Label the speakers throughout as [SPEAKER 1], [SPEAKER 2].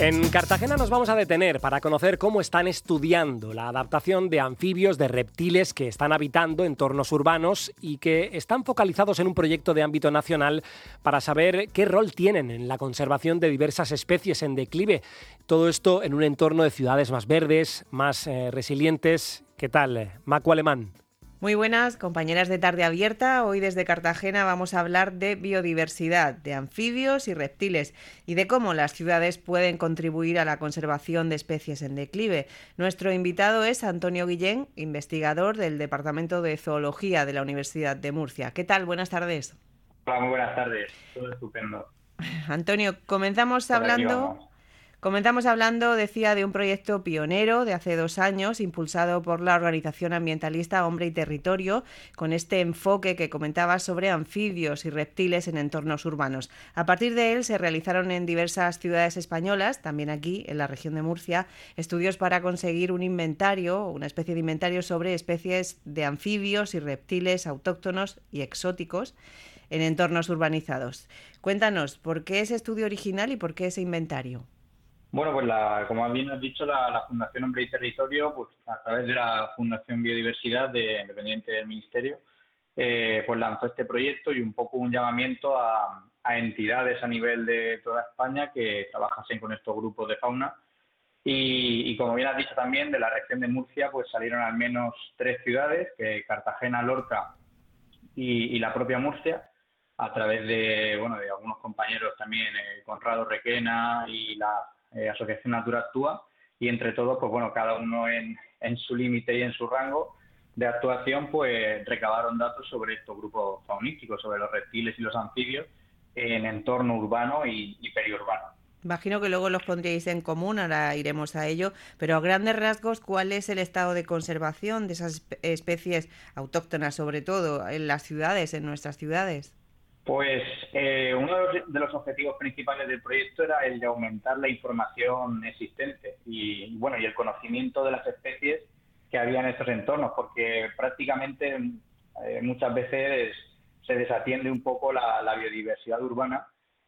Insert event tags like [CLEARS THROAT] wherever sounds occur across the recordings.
[SPEAKER 1] En Cartagena nos vamos a detener para conocer cómo están estudiando la adaptación de anfibios, de reptiles que están habitando entornos urbanos y que están focalizados en un proyecto de ámbito nacional para saber qué rol tienen en la conservación de diversas especies en declive. Todo esto en un entorno de ciudades más verdes, más eh, resilientes. ¿Qué tal, Macu Alemán?
[SPEAKER 2] Muy buenas, compañeras de Tarde Abierta. Hoy desde Cartagena vamos a hablar de biodiversidad, de anfibios y reptiles y de cómo las ciudades pueden contribuir a la conservación de especies en declive. Nuestro invitado es Antonio Guillén, investigador del Departamento de Zoología de la Universidad de Murcia. ¿Qué tal? Buenas tardes.
[SPEAKER 3] Hola, muy buenas tardes. Todo estupendo.
[SPEAKER 2] Antonio, comenzamos hablando Comenzamos hablando, decía, de un proyecto pionero de hace dos años, impulsado por la organización ambientalista Hombre y Territorio, con este enfoque que comentaba sobre anfibios y reptiles en entornos urbanos. A partir de él se realizaron en diversas ciudades españolas, también aquí en la región de Murcia, estudios para conseguir un inventario, una especie de inventario sobre especies de anfibios y reptiles autóctonos y exóticos en entornos urbanizados. Cuéntanos, ¿por qué ese estudio original y por qué ese inventario?
[SPEAKER 3] Bueno, pues la, como bien has dicho, la, Fundación Hombre y Territorio, pues a través de la Fundación Biodiversidad de, Independiente del Ministerio, eh, pues lanzó este proyecto y un poco un llamamiento a, entidades a nivel de toda España que trabajasen con estos grupos de fauna. Y, como bien has dicho también, de la región de Murcia, pues salieron al menos tres ciudades, que Cartagena, Lorca y, la propia Murcia, a través de, bueno, de algunos compañeros también, eh, Conrado Requena y la eh, Asociación Natura Actúa, y entre todos, pues bueno, cada uno en, su límite y en su rango de actuación, pues recabaron datos sobre estos grupos faunísticos, sobre los reptiles y los anfibios en entorno urbano y, periurbano.
[SPEAKER 2] Imagino que luego los pondríais en común, ahora iremos a ello, pero a grandes rasgos, ¿cuál es el estado de conservación de esas especies autóctonas, sobre todo en las ciudades, en nuestras ciudades?
[SPEAKER 3] Pues eh, uno de los, objetivos principales del proyecto era el de aumentar la información existente y, bueno y el conocimiento de las especies que había en estos entornos, porque prácticamente eh, muchas veces se desatiende un poco la, biodiversidad urbana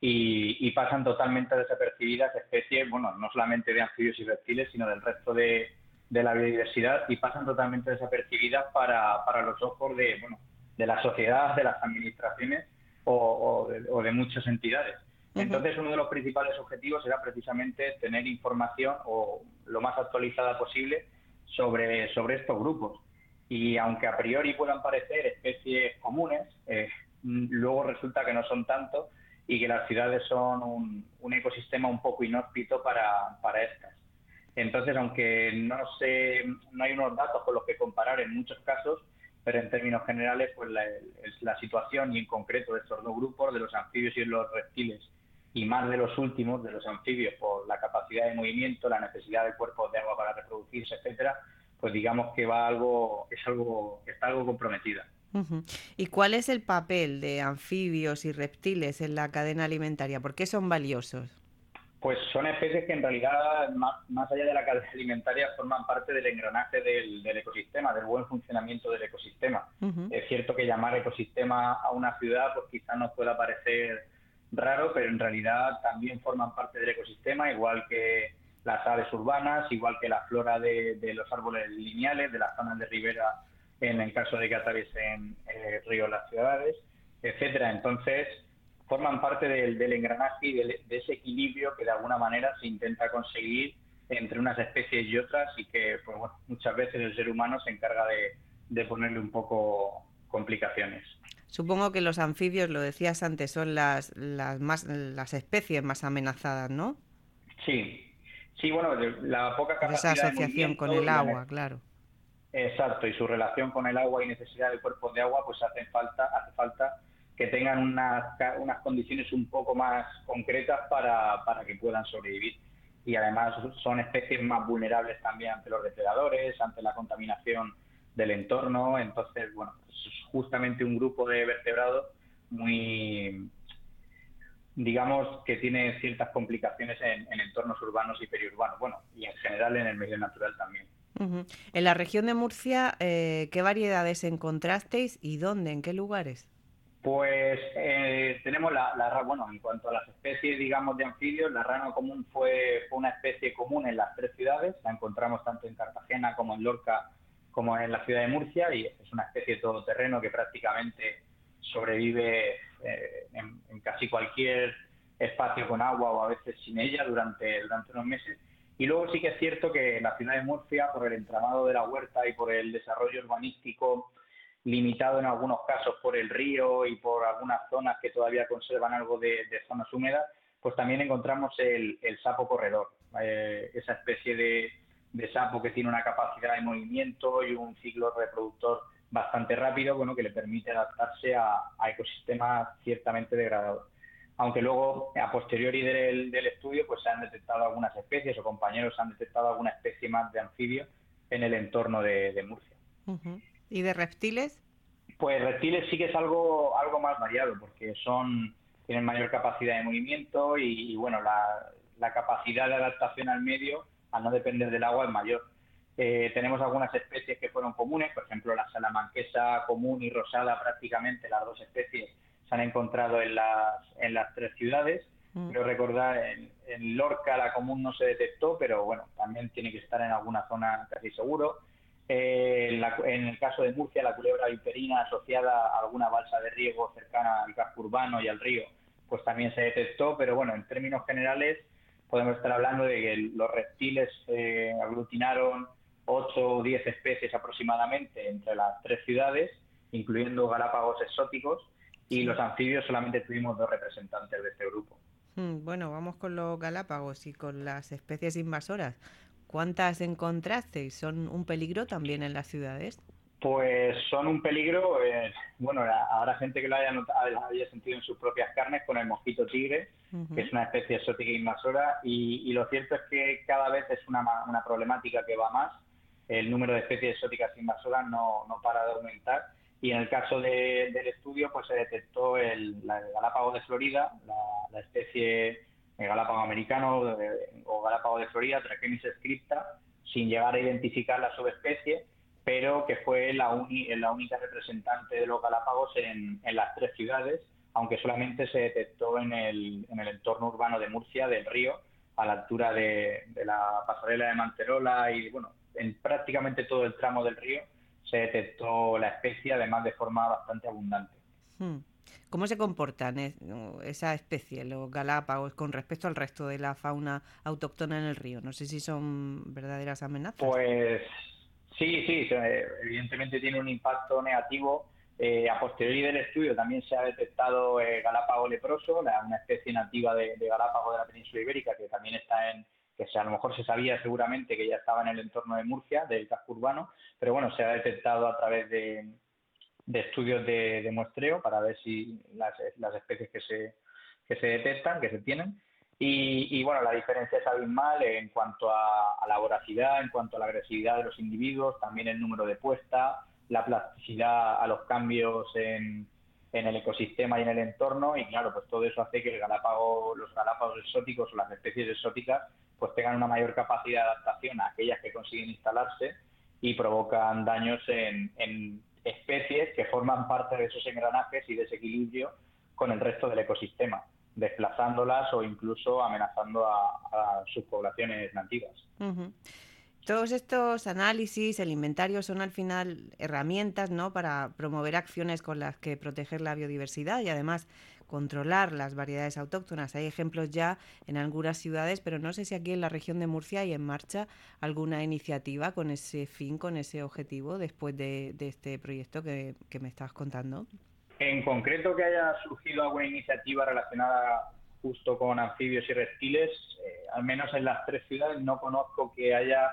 [SPEAKER 3] y, pasan totalmente desapercibidas especies, bueno, no solamente de anfibios y reptiles, sino del resto de, la biodiversidad y pasan totalmente desapercibidas para, para los ojos de, bueno, de la sociedad, de las administraciones o, de, muchas entidades. Entonces, uno de los principales objetivos era precisamente tener información o lo más actualizada posible sobre, sobre estos grupos. Y aunque a priori puedan parecer especies comunes, eh, luego resulta que no son tanto y que las ciudades son un, un ecosistema un poco inhóspito para, para estas. Entonces, aunque no, sé, no hay unos datos con los que comparar en muchos casos, pero en términos generales, pues la, la situación y en concreto de estos dos grupos, de los anfibios y los reptiles, y más de los últimos, de los anfibios, por la capacidad de movimiento, la necesidad de cuerpos de agua para reproducirse, etcétera, pues digamos que va algo, es algo, está algo comprometida.
[SPEAKER 2] ¿Y cuál es el papel de anfibios y reptiles en la cadena alimentaria? ¿Por qué son valiosos?
[SPEAKER 3] Pues son especies que en realidad, más, allá de la cadena alimentaria, forman parte del engranaje del, ecosistema, del buen funcionamiento del ecosistema. Es cierto que llamar ecosistema a una ciudad, pues quizás nos pueda parecer raro, pero en realidad también forman parte del ecosistema, igual que las aves urbanas, igual que la flora de, los árboles lineales, de las zonas de ribera, en el caso de que atraviesen eh, ríos las ciudades, etcétera. Entonces, forman parte del, engranaje y de, ese equilibrio que de alguna manera se intenta conseguir entre unas especies y otras y que pues, muchas veces el ser humano se encarga de, ponerle un poco complicaciones.
[SPEAKER 2] Supongo que los anfibios, lo decías antes, son las, las, más, las especies más amenazadas, ¿no?
[SPEAKER 3] Sí, sí, bueno, la poca
[SPEAKER 2] capacidad Esa asociación con el agua, claro.
[SPEAKER 3] Exacto, y su relación con el agua y necesidad de cuerpos de agua, pues hace falta, hace falta que tengan unas, unas condiciones un poco más concretas para, para que puedan sobrevivir. Y además son especies más vulnerables también ante los depredadores, ante la contaminación del entorno. Entonces, bueno, es justamente un grupo de vertebrados muy, digamos, que tiene ciertas complicaciones en, entornos urbanos y periurbanos, bueno, y en general en el medio natural también.
[SPEAKER 2] En la región de Murcia, eh, ¿qué variedades encontrasteis y dónde, en qué lugares?
[SPEAKER 3] Pues eh, tenemos la, la, bueno, en cuanto a las especies, digamos, de anfibios, la rana común fue, fue, una especie común en las tres ciudades, la encontramos tanto en Cartagena como en Lorca como en la ciudad de Murcia y es una especie todoterreno que prácticamente sobrevive eh, en, casi cualquier espacio con agua o a veces sin ella durante, durante unos meses. Y luego sí que es cierto que la ciudad de Murcia, por el entramado de la huerta y por el desarrollo urbanístico limitado en algunos casos por el río y por algunas zonas que todavía conservan algo de, zonas húmedas, pues también encontramos el, sapo corredor, eh, esa especie de, sapo que tiene una capacidad de movimiento y un ciclo reproductor bastante rápido, bueno, que le permite adaptarse a, ecosistemas ciertamente degradados. Aunque luego, a posteriori del, estudio, pues se han detectado algunas especies o compañeros han detectado alguna especie más de anfibio en el entorno de, Murcia.
[SPEAKER 2] ¿Y de reptiles?
[SPEAKER 3] Pues reptiles sí que es algo, algo más variado, porque son tienen mayor capacidad de movimiento y, bueno, la, la, capacidad de adaptación al medio, al no depender del agua, es mayor. Eh, tenemos algunas especies que fueron comunes, por ejemplo, la salamanquesa común y rosada, prácticamente las dos especies se han encontrado en las, en las tres ciudades. Mm. Quiero recordar, en, en, Lorca la común no se detectó, pero bueno, también tiene que estar en alguna zona casi seguro. Eh, en, el caso de Murcia, la culebra viperina asociada a alguna balsa de riego cercana al casco urbano y al río, pues también se detectó, pero bueno, en términos generales podemos estar hablando de que los reptiles eh, aglutinaron 8 o 10 especies aproximadamente entre las tres ciudades, incluyendo galápagos exóticos, y los anfibios solamente tuvimos dos representantes de este grupo.
[SPEAKER 2] Hmm, bueno, vamos con los galápagos y con las especies invasoras. ¿Cuántas encontrasteis? ¿Son un peligro también en las ciudades?
[SPEAKER 3] Pues son un peligro, eh, bueno, habrá gente que lo haya, haya sentido en sus propias carnes con el mosquito tigre, que es una especie exótica invasora, y, lo cierto es que cada vez es una, una problemática que va más el número de especies exóticas invasoras no, no para de aumentar. Y en el caso del estudio, pues se detectó el, galápago de Florida, la, especie galápago americano o galápago de Florida, Trachemis scripta, sin llegar a identificar la subespecie, pero que fue la, la única representante de los galápagos en, en, las tres ciudades, aunque solamente se detectó en el, en el entorno urbano de Murcia, del río, a la altura de, de la pasarela de Manterola y, bueno, en prácticamente todo el tramo del río se detectó la especie, además de forma bastante abundante.
[SPEAKER 2] Hmm. ¿Cómo se comportan esa especie, los galápagos, con respecto al resto de la fauna autóctona en el río? No sé si son verdaderas amenazas.
[SPEAKER 3] Pues sí, sí, evidentemente tiene un impacto negativo. Eh, a posteriori del estudio también se ha detectado eh, galápago leproso, una especie nativa de, de galápago de la península ibérica que también está en, que a lo mejor se sabía seguramente que ya estaba en el entorno de Murcia, del casco urbano, pero bueno, se ha detectado a través de, estudios de, muestreo para ver si las, especies que se, que se detectan, que se tienen. Y, bueno, la diferencia es abismal en cuanto a, la voracidad, en cuanto a la agresividad de los individuos, también el número de puesta, la plasticidad a los cambios en, en el ecosistema y en el entorno y claro, pues todo eso hace que el galápago, los galápagos exóticos o las especies exóticas pues tengan una mayor capacidad de adaptación a aquellas que consiguen instalarse y provocan daños en, especies que forman parte de esos engranajes y desequilibrio con el resto del ecosistema, desplazándolas o incluso amenazando a, sus poblaciones nativas.
[SPEAKER 2] Todos estos análisis, el inventario, son al final herramientas ¿no? para promover acciones con las que proteger la biodiversidad y además controlar las variedades autóctonas. Hay ejemplos ya en algunas ciudades, pero no sé si aquí en la región de Murcia hay en marcha alguna iniciativa con ese fin, con ese objetivo, después de, este proyecto que, me estabas contando.
[SPEAKER 3] En concreto, que haya surgido alguna iniciativa relacionada justo con anfibios y reptiles, eh, al menos en las tres ciudades no conozco que haya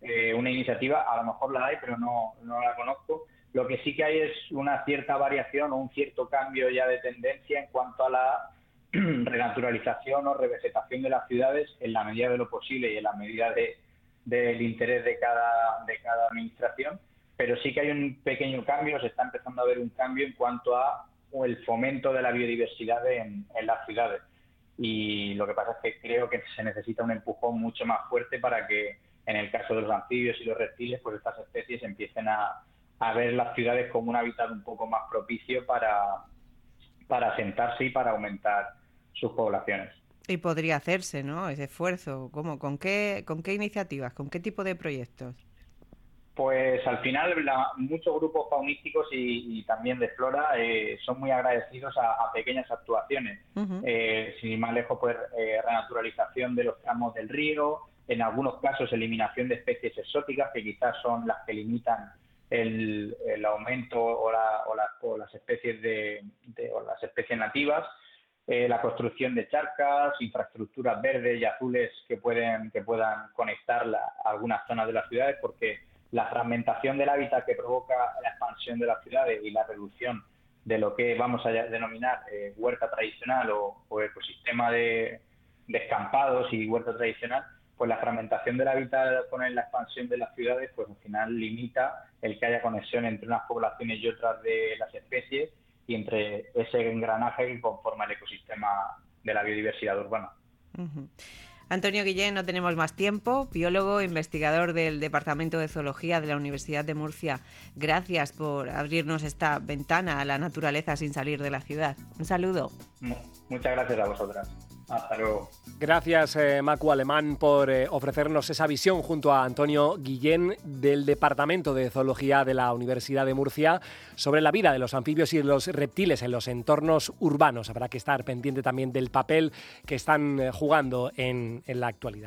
[SPEAKER 3] eh, una iniciativa, a lo mejor la hay, pero no, no la conozco. Lo que sí que hay es una cierta variación o un cierto cambio ya de tendencia en cuanto a la [CLEARS THROAT] renaturalización o revegetación de las ciudades en la medida de lo posible y en la medida de, del interés de cada, administración. Pero sí que hay un pequeño cambio, se está empezando a ver un cambio en cuanto a el fomento de la biodiversidad en las ciudades. Y lo que pasa es que creo que se necesita un empujón mucho más fuerte para que en el caso de los anfibios y los reptiles, pues estas especies empiecen a, ver las ciudades como un hábitat un poco más propicio para, para asentarse y para aumentar sus poblaciones.
[SPEAKER 2] Y podría hacerse, ¿no? Ese esfuerzo. ¿Cómo? ¿Con qué, con qué iniciativas? ¿Con qué tipo de proyectos?
[SPEAKER 3] Pues al final muchos grupos faunísticos y, también de flora eh, son muy agradecidos a, pequeñas actuaciones. Eh, sin ir más lejos, pues eh, renaturalización de los tramos del río, en algunos casos eliminación de especies exóticas que quizás son las que limitan el, aumento o, las especies de, las especies nativas. la construcción de charcas, infraestructuras verdes y azules que pueden que puedan conectar algunas zonas de las ciudades, porque la fragmentación del hábitat que provoca la expansión de las ciudades y la reducción de lo que vamos a denominar eh, huerta tradicional o, ecosistema de, descampados y huerta tradicional, pues la fragmentación del hábitat con la expansión de las ciudades, pues al final limita el que haya conexión entre unas poblaciones y otras de las especies y entre ese engranaje que conforma el ecosistema de la biodiversidad urbana.
[SPEAKER 2] Antonio Guillén, no tenemos más tiempo, biólogo, investigador del Departamento de Zoología de la Universidad de Murcia. Gracias por abrirnos esta ventana a la naturaleza sin salir de la ciudad. Un saludo.
[SPEAKER 3] Muchas gracias a vosotras.
[SPEAKER 1] Gracias, eh, Macu Alemán, por eh, ofrecernos esa visión junto a Antonio Guillén del Departamento de Zoología de la Universidad de Murcia sobre la vida de los anfibios y de los reptiles en los entornos urbanos. Habrá que estar pendiente también del papel que están eh, jugando en la actualidad.